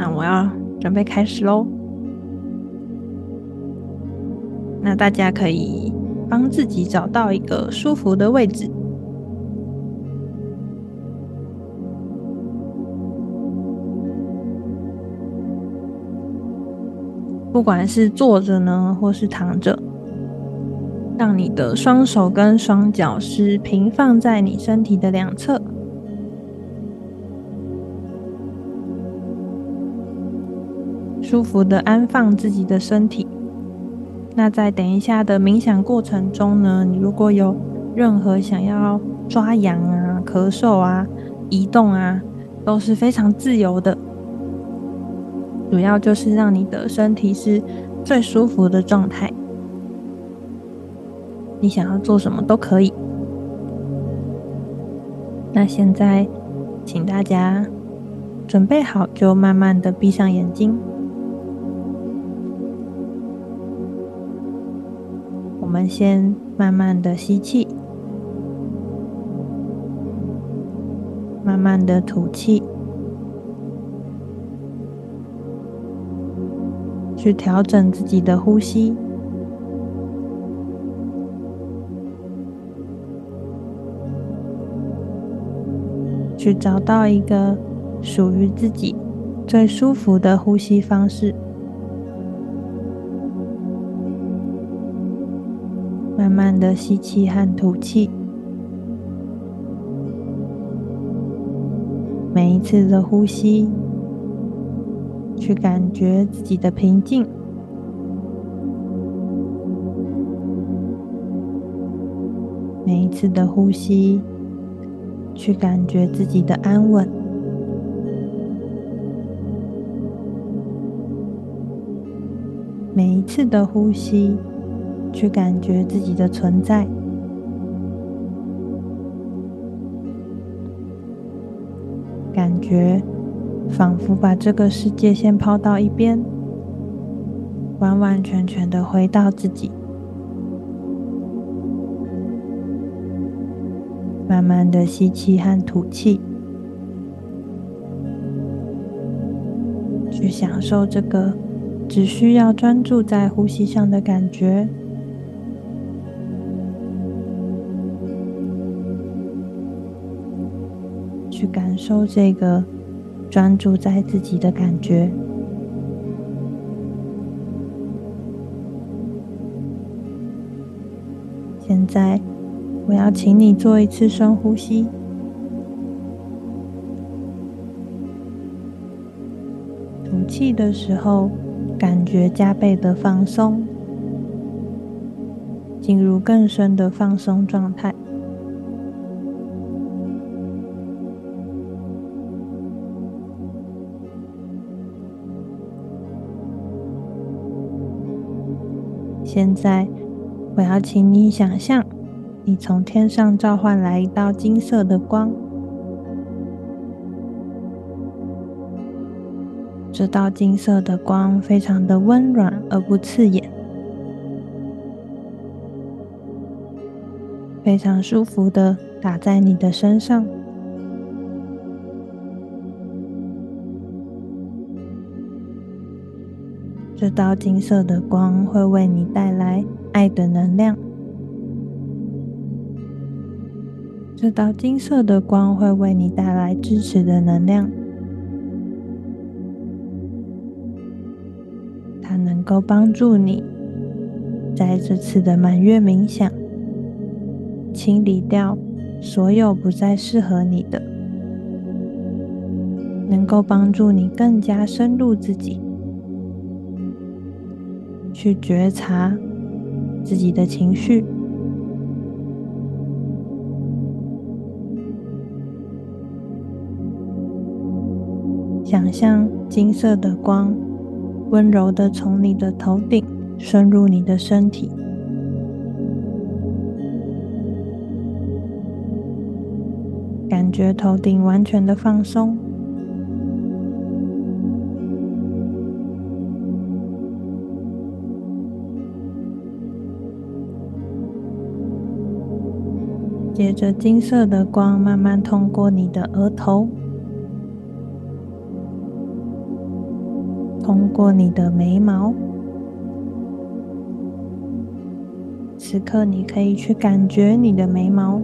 那我要准备开始喽。那大家可以帮自己找到一个舒服的位置，不管是坐着呢，或是躺着，让你的双手跟双脚是平放在你身体的两侧，舒服的安放自己的身体。那在等一下的冥想过程中呢，你如果有任何想要抓痒啊、咳嗽啊、移动啊，都是非常自由的。主要就是让你的身体是最舒服的状态。你想要做什么都可以。那现在，请大家准备好，就慢慢的闭上眼睛。我们先慢慢的吸气，慢慢的吐气，去调整自己的呼吸，去找到一个属于自己最舒服的呼吸方式。的吸气和吐气，每一次的呼吸，去感觉自己的平静；每一次的呼吸，去感觉自己的安稳；每一次的呼吸。去感觉自己的存在，感觉仿佛把这个世界先抛到一边，完完全全的回到自己，慢慢的吸气和吐气，去享受这个只需要专注在呼吸上的感觉。受这个专注在自己的感觉。现在，我要请你做一次深呼吸。吐气的时候，感觉加倍的放松，进入更深的放松状态。现在，我要请你想象，你从天上召唤来一道金色的光。这道金色的光非常的温暖而不刺眼，非常舒服的打在你的身上。这道金色的光会为你带来爱的能量。这道金色的光会为你带来支持的能量。它能够帮助你在这次的满月冥想，清理掉所有不再适合你的，能够帮助你更加深入自己。去觉察自己的情绪，想象金色的光温柔的从你的头顶深入你的身体，感觉头顶完全的放松。接着，金色的光慢慢通过你的额头，通过你的眉毛。此刻，你可以去感觉你的眉毛，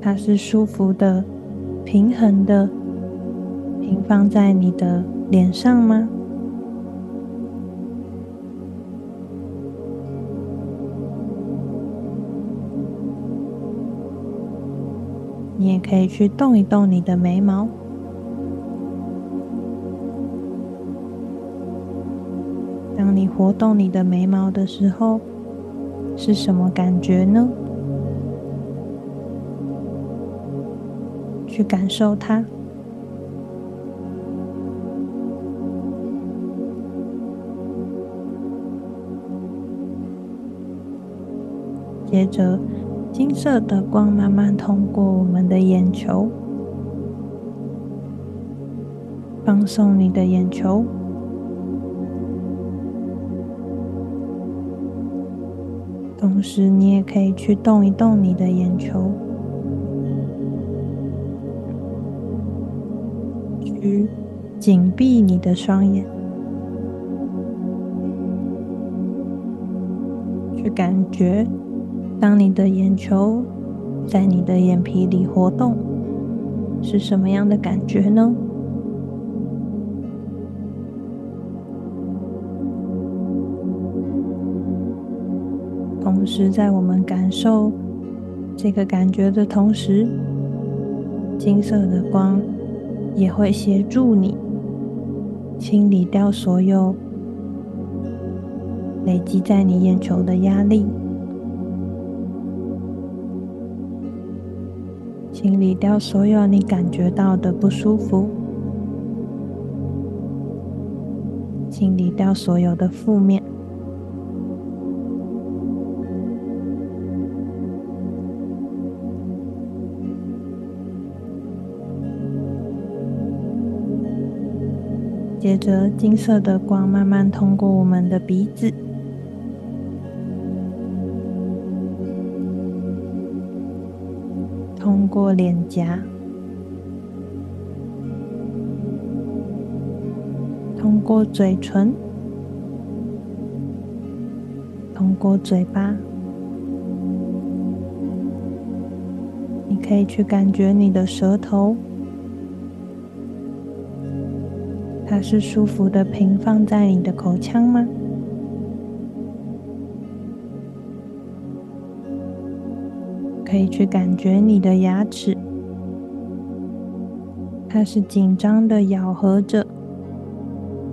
它是舒服的、平衡的，平放在你的脸上吗？也可以去动一动你的眉毛。当你活动你的眉毛的时候，是什么感觉呢？去感受它。接着，金色的光慢慢通过我们的眼球，放松你的眼球。同时，你也可以去动一动你的眼球，去紧闭你的双眼，去感觉，当你的眼球在你的眼皮里活动，是什么样的感觉呢？同时，在我们感受这个感觉的同时，金色的光也会协助你清理掉所有累积在你眼球的压力，清理掉所有你感觉到的不舒服，清理掉所有的负面。接着，金色的光慢慢通过我们的鼻子，过脸颊，通过嘴唇，通过嘴巴。你可以去感觉你的舌头。它是舒服的平放在你的口腔吗？可以去感觉你的牙齿，它是紧张的咬合着，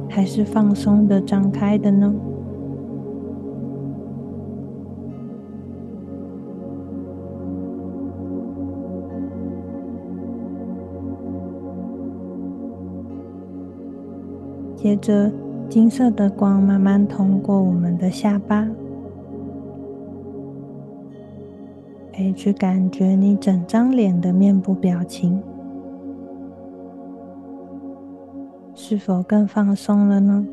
还是放松的张开的呢？接着，金色的光慢慢通过我们的下巴，可以去感觉你整张脸的面部表情，是否更放松了呢？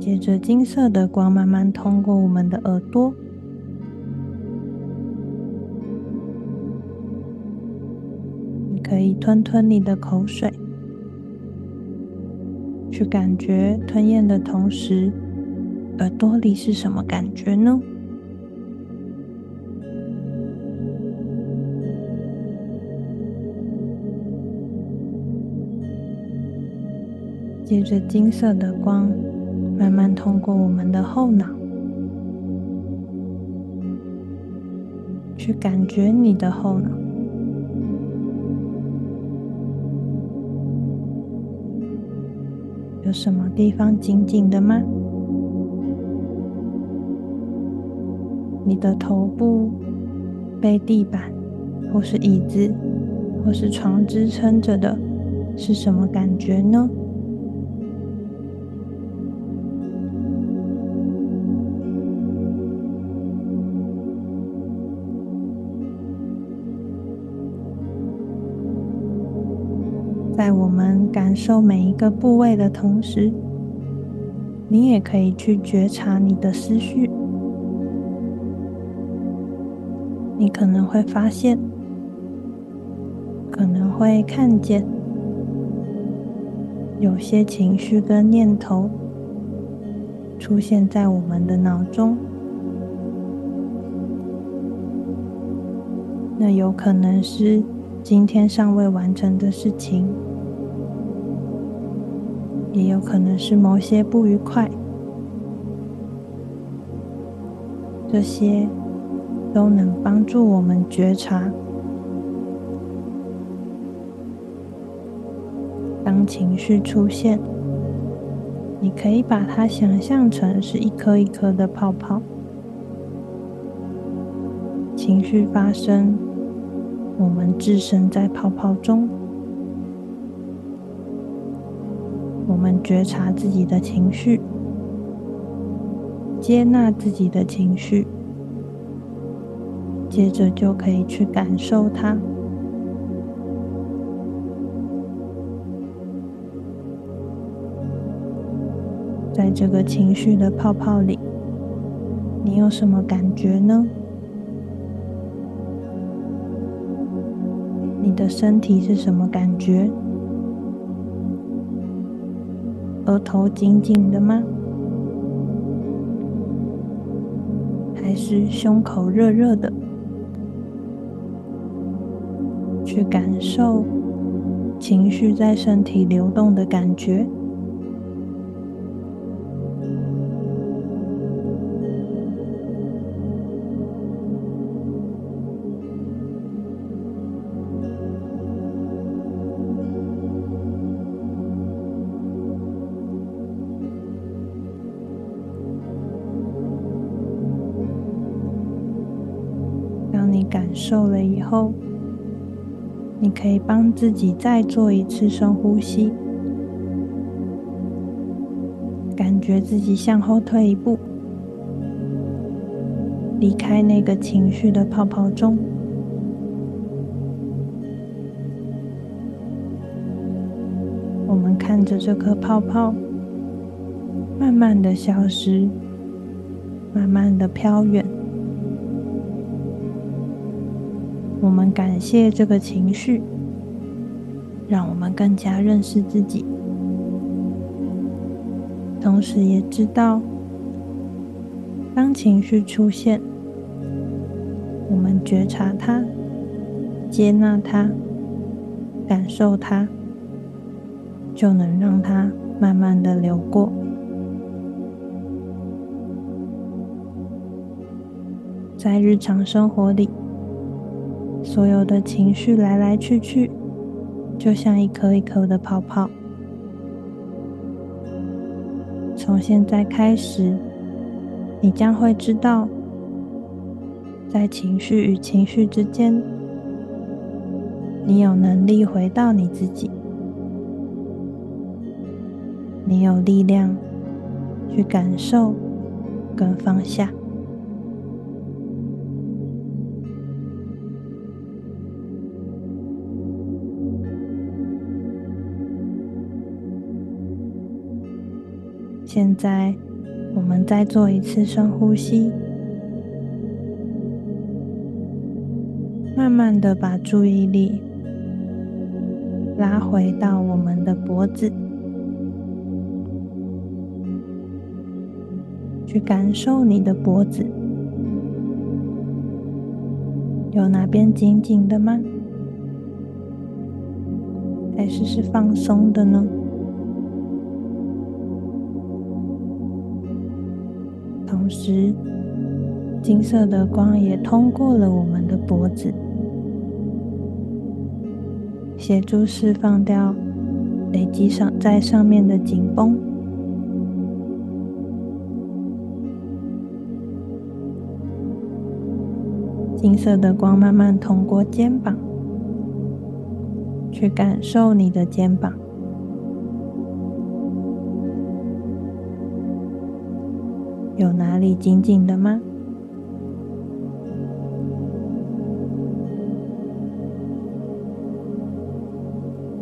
接着，金色的光慢慢通过我们的耳朵。可以吞吞你的口水，去感觉吞咽的同时，耳朵里是什么感觉呢？接着，金色的光慢慢通过我们的后脑，去感觉你的后脑。什么地方紧紧的吗？你的头部被地板，或是椅子，或是床支撑着的，是什么感觉呢？感受每一个部位的同时，你也可以去觉察你的思绪。你可能会发现，可能会看见，有些情绪跟念头出现在我们的脑中。那有可能是今天尚未完成的事情，也有可能是某些不愉快，这些都能帮助我们觉察。当情绪出现，你可以把它想象成是一颗一颗的泡泡。情绪发生，我们置身在泡泡中，觉察自己的情绪，接纳自己的情绪，接着就可以去感受它。在这个情绪的泡泡里，你有什么感觉呢？你的身体是什么感觉？额头紧紧的吗？还是胸口热热的？去感受情绪在身体流动的感觉。受了以后，你可以帮自己再做一次深呼吸，感觉自己向后退一步，离开那个情绪的泡泡中。我们看着这颗泡泡慢慢的消失，慢慢的飘远。感谢这个情绪，让我们更加认识自己，同时也知道，当情绪出现，我们觉察它，接纳它，感受它，就能让它慢慢的流过。在日常生活里。所有的情绪来来去去，就像一颗一颗的泡泡。从现在开始，你将会知道，在情绪与情绪之间，你有能力回到你自己，你有力量去感受跟放下。现在，我们再做一次深呼吸，慢慢的把注意力拉回到我们的脖子，去感受你的脖子，有哪边紧紧的吗？还是是放松的呢？时，金色的光也通过了我们的脖子，协助释放掉累积上在上面的紧绷。金色的光慢慢通过肩膀，去感受你的肩膀。有哪里紧紧的吗？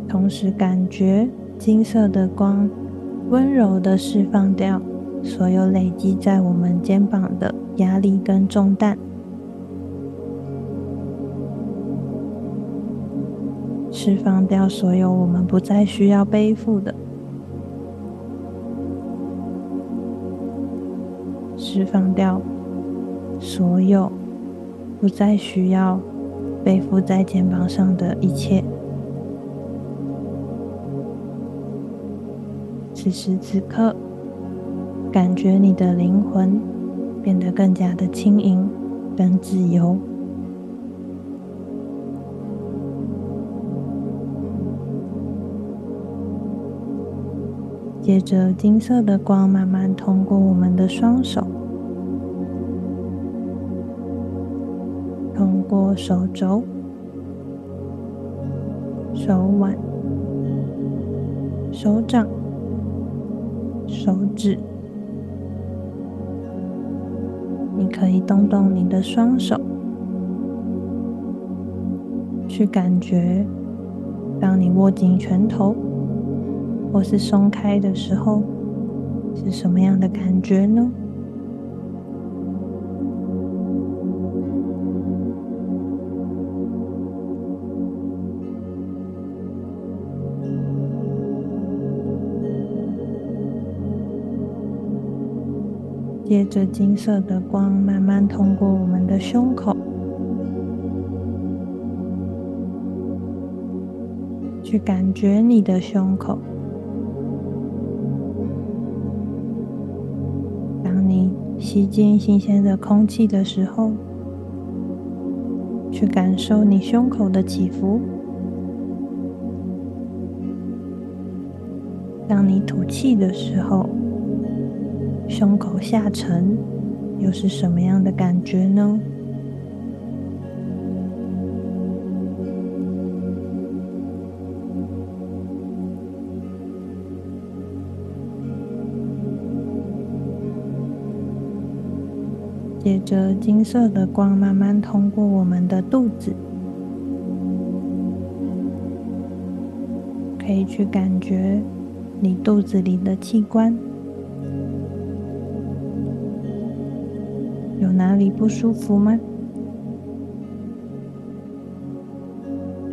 同时感觉金色的光温柔的释放掉所有累积在我们肩膀的压力跟重担，释放掉所有我们不再需要背负的，释放掉所有不再需要背负在肩膀上的一切。此时此刻。感觉你的灵魂变得更加的轻盈、跟自由。接着，金色的光慢慢通过我们的双手，手肘、手腕、手掌、手指。你可以动动你的双手，去感觉，当你握紧拳头或是松开的时候，是什么样的感觉呢？接着，金色的光慢慢通过我们的胸口，去感觉你的胸口。当你吸进新鲜的空气的时候，去感受你胸口的起伏。当你吐气的时候，胸口下沉，又是什么样的感觉呢？接着，金色的光慢慢通过我们的肚子，可以去感觉你肚子里的器官。哪里不舒服吗？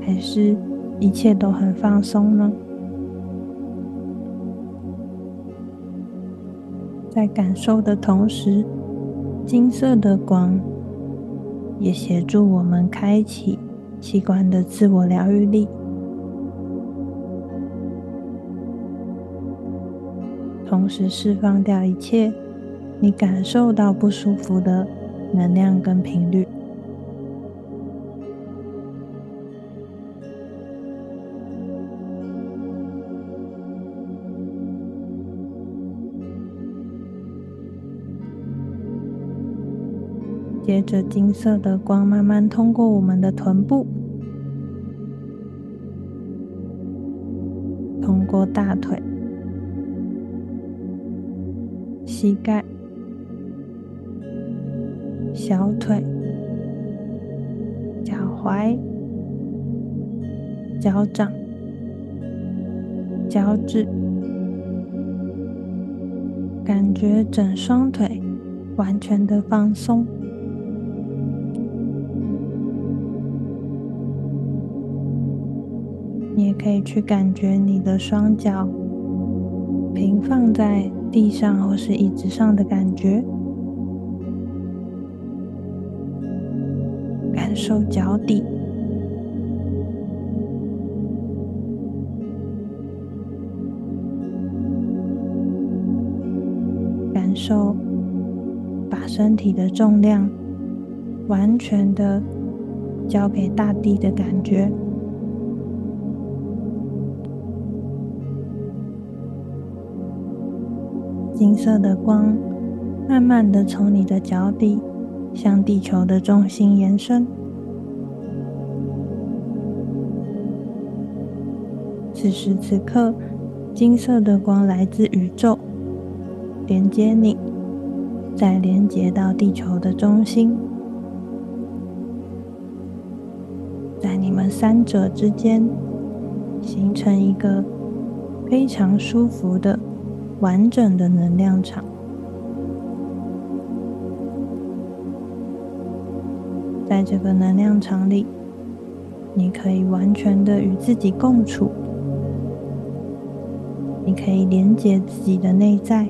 还是一切都很放松呢？在感受的同时，金色的光也协助我们开启器官的自我疗愈力，同时释放掉一切。你感受到不舒服的能量跟频率，接着金色的光慢慢通过我们的臀部，通过大腿、膝盖。小腿、脚踝、脚掌、脚趾，感觉整双腿完全的放松。你也可以去感觉你的双脚平放在地上或是椅子上的感觉。受脚底，感受把身体的重量完全的交给大地的感觉。金色的光慢慢的从你的脚底向地球的中心延伸。此时此刻金色的光来自宇宙连接你再连接到地球的中心在你们三者之间形成一个非常舒服的完整的能量场。在这个能量场里你可以完全的与自己共处。你可以连接自己的内在，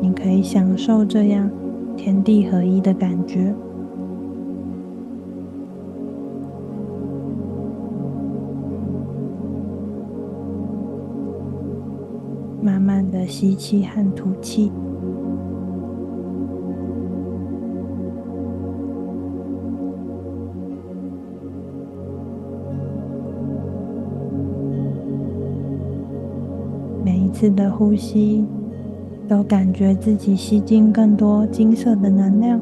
你可以享受这样天地合一的感觉。慢慢的吸气和吐气。次的呼吸，都感觉自己吸进更多金色的能量；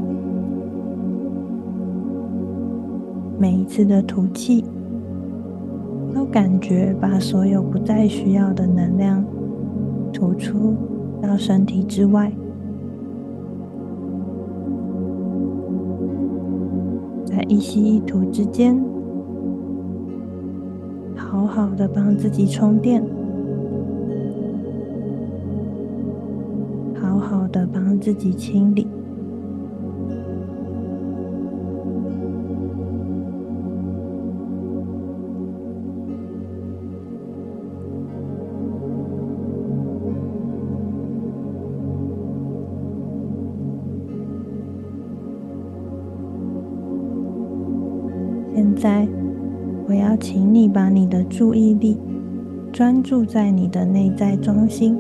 每一次的吐气，都感觉把所有不再需要的能量吐出到身体之外。在一吸一吐之间，好好的帮自己充电。自己清理。现在，我要请你把你的注意力专注在你的内在中心。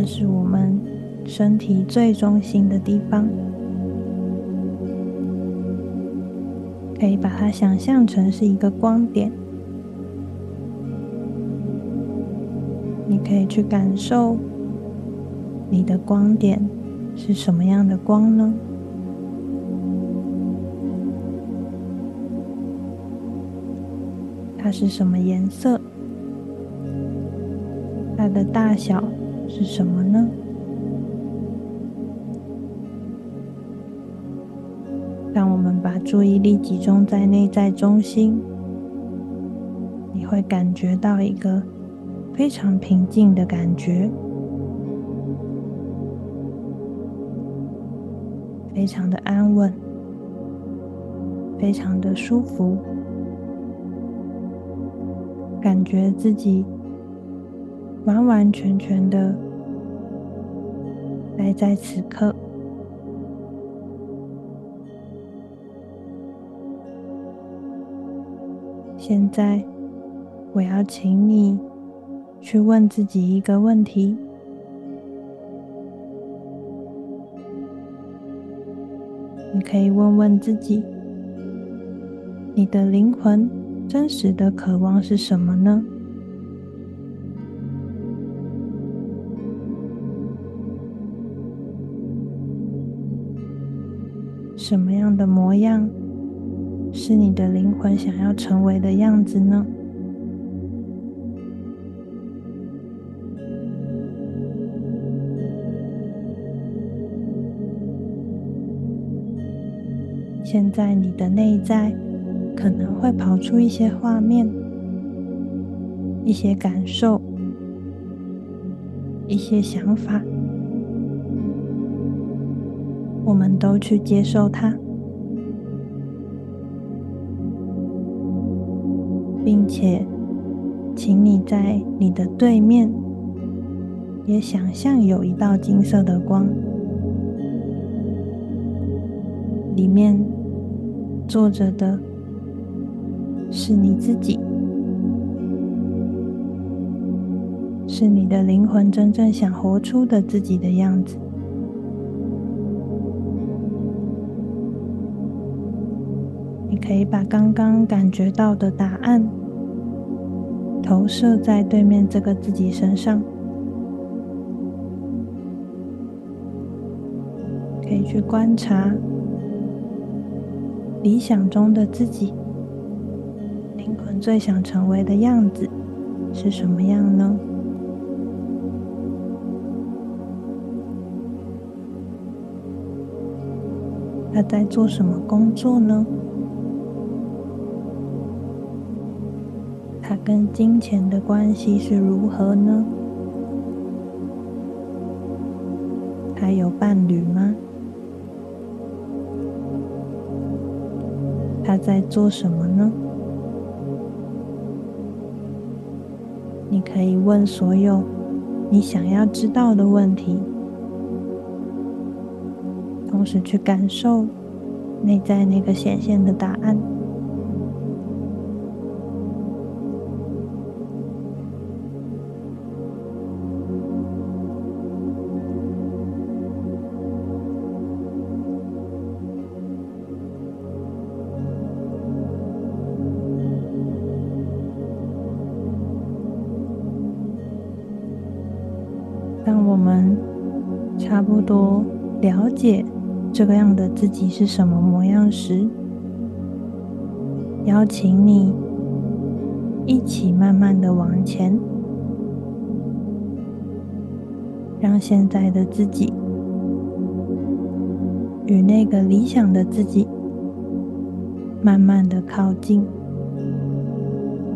那是我们身体最中心的地方，可以把它想象成是一个光点。你可以去感受你的光点是什么样的光呢？它是什么颜色？它的大小？是什么呢？当我们把注意力集中在内在中心，你会感觉到一个非常平静的感觉，非常的安稳，非常的舒服，感觉自己。完完全全的待在此刻。现在，我要请你去问自己一个问题：你可以问问自己，你的灵魂真实的渴望是什么呢？什么样的模样是你的灵魂想要成为的样子呢？现在你的内在可能会跑出一些画面、一些感受、一些想法。我们都去接受它，并且，请你在你的对面也想象有一道金色的光，里面坐着的是你自己，是你的灵魂真正想活出的自己的样子。可以把刚刚感觉到的答案投射在对面这个自己身上，可以去观察理想中的自己，灵魂最想成为的样子是什么样呢？他在做什么工作呢？跟金钱的关系是如何呢？还有伴侣吗？他在做什么呢？你可以问所有你想要知道的问题，同时去感受内在那个显现的答案。解这个样的自己是什么模样时，邀请你一起慢慢的往前，让现在的自己与那个理想的自己慢慢的靠近，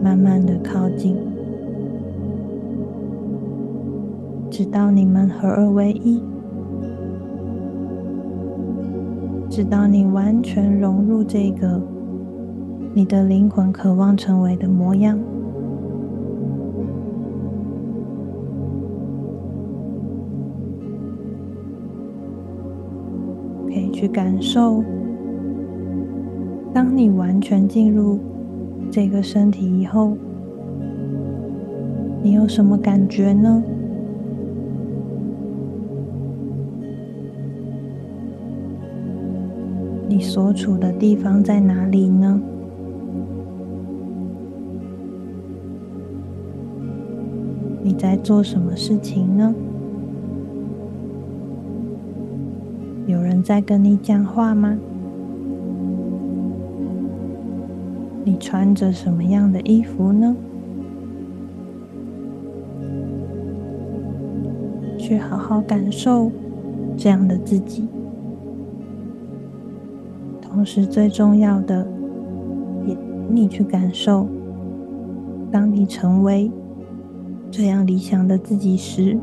慢慢的靠近。直到你们合二为一，直到你完全融入这个你的灵魂渴望成为的模样，可以去感受。当你完全进入这个身体以后，你有什么感觉呢？你所处的地方在哪里呢？你在做什么事情呢？有人在跟你讲话吗？你穿着什么样的衣服呢？去好好感受这样的自己。是，最重要的，也你去感受，当你成为这样理想的自己时，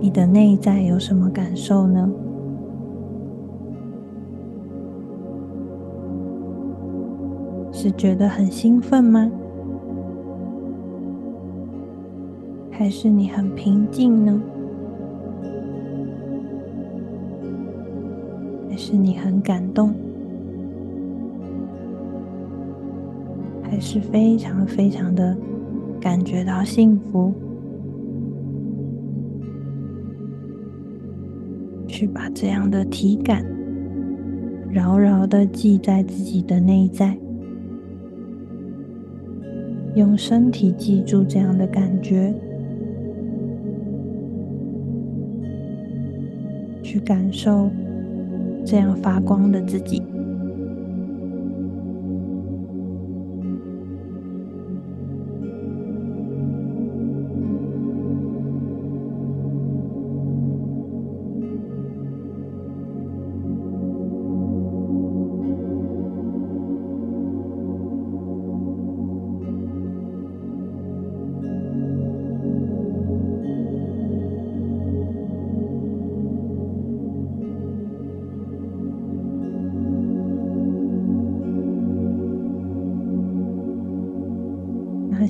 你的内在有什么感受呢？是觉得很兴奋吗？还是你很平静呢？是你很感动，还是非常非常的感觉到幸福？去把这样的体感牢牢的记在自己的内在，用身体记住这样的感觉，去感受。这样发光的自己。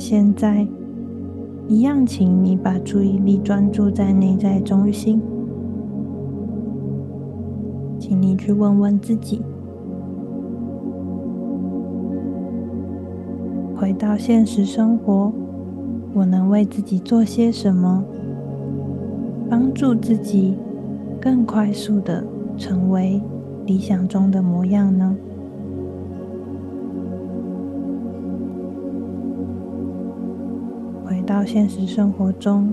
现在，一样，请你把注意力专注在内在中心，请你去问问自己：回到现实生活，我能为自己做些什么，帮助自己更快速的成为理想中的模样呢？到现实生活中，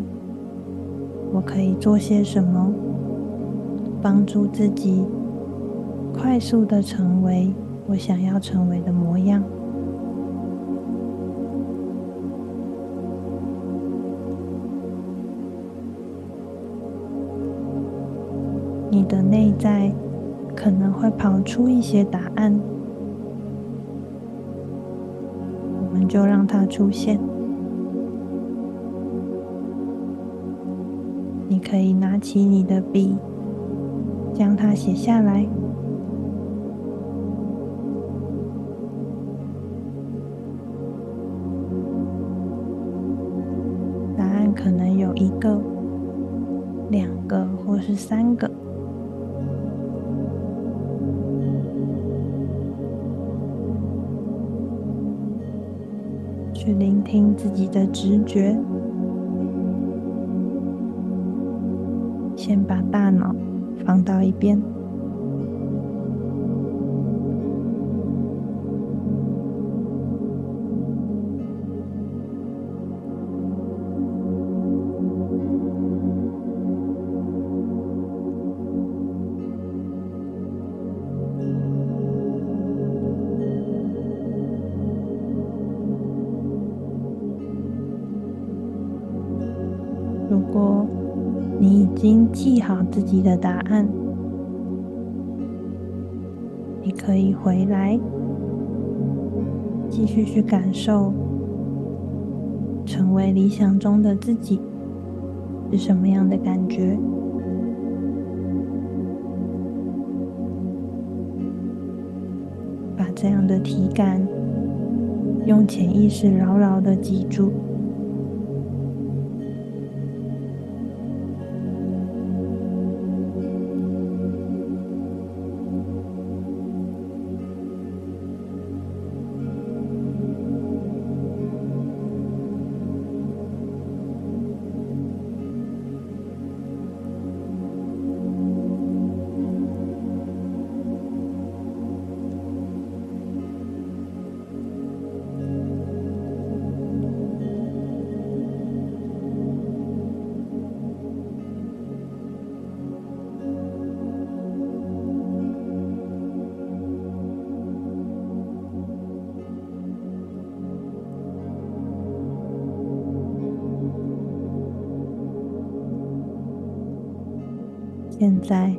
我可以做些什么，帮助自己快速的成为我想要成为的模样？你的内在可能会跑出一些答案，我们就让它出现。可以拿起你的笔，将它写下来。答案可能有一个、两个，或是三个。去聆听自己的直觉，先把大脑放到一边。如果你已经记好自己的答案，你可以回来继续去感受，成为理想中的自己是什么样的感觉。把这样的体感用潜意识牢牢的记住。现在，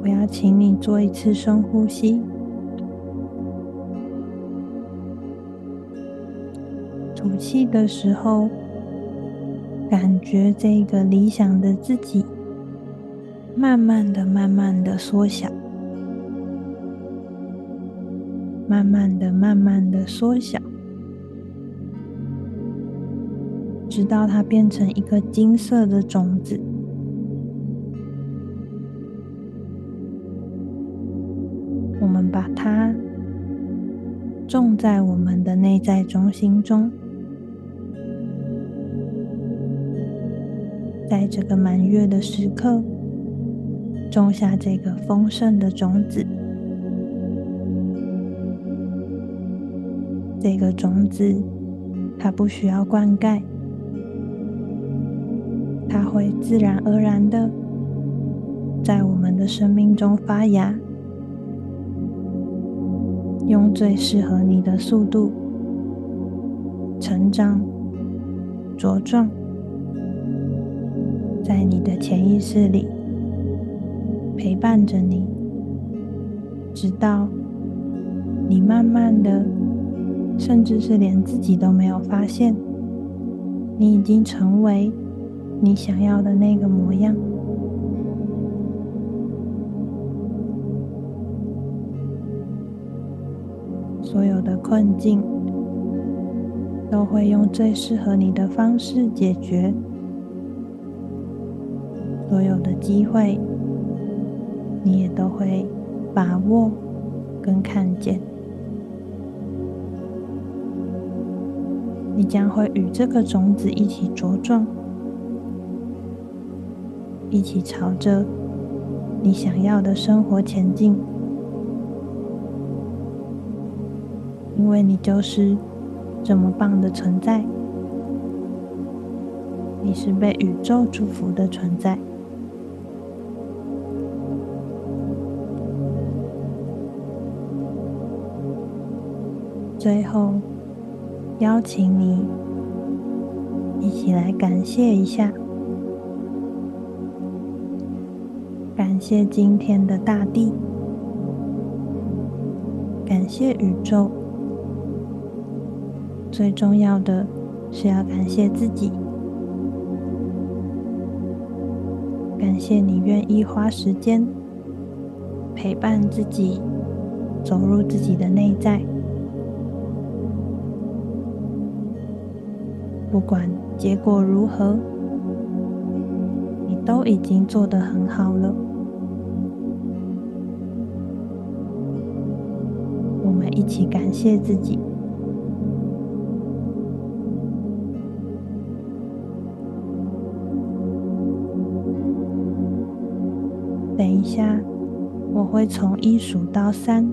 我要请你做一次深呼吸。吐气的时候，感觉这个理想的自己，慢慢的、慢慢的缩小，慢慢的、慢慢的缩小，直到它变成一个金色的种子。在我们的内在中心中，在这个满月的时刻，种下这个丰盛的种子。这个种子，它不需要灌溉，它会自然而然的在我们的生命中发芽。用最适合你的速度成长、茁壮，在你的潜意识里陪伴着你，直到你慢慢的，甚至是连自己都没有发现，你已经成为你想要的那个模样。所有的困境都会用最适合你的方式解决，所有的机会你也都会把握跟看见，你将会与这个种子一起茁壮，一起朝着你想要的生活前进。因为你就是这么棒的存在，你是被宇宙祝福的存在。最后，邀请你一起来感谢一下，感谢今天的大地，感谢宇宙。最重要的是要感谢自己，感谢你愿意花时间陪伴自己，走入自己的内在。不管结果如何，你都已经做得很好了。我们一起感谢自己。下，我会从一数到三。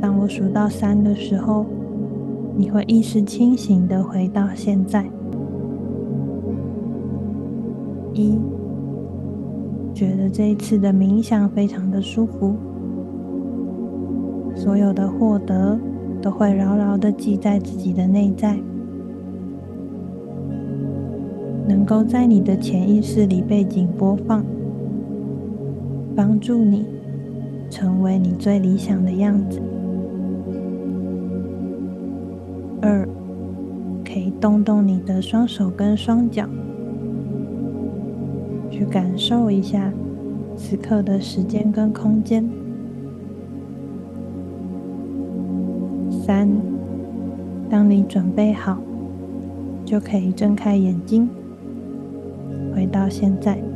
当我数到三的时候，你会意识清醒地回到现在。一，觉得这一次的冥想非常的舒服，所有的获得都会牢牢地记在自己的内在。能够在你的潜意识里背景播放，帮助你成为你最理想的样子。二，可以动动你的双手跟双脚，去感受一下此刻的时间跟空间。三，当你准备好，就可以睁开眼睛。回到现在。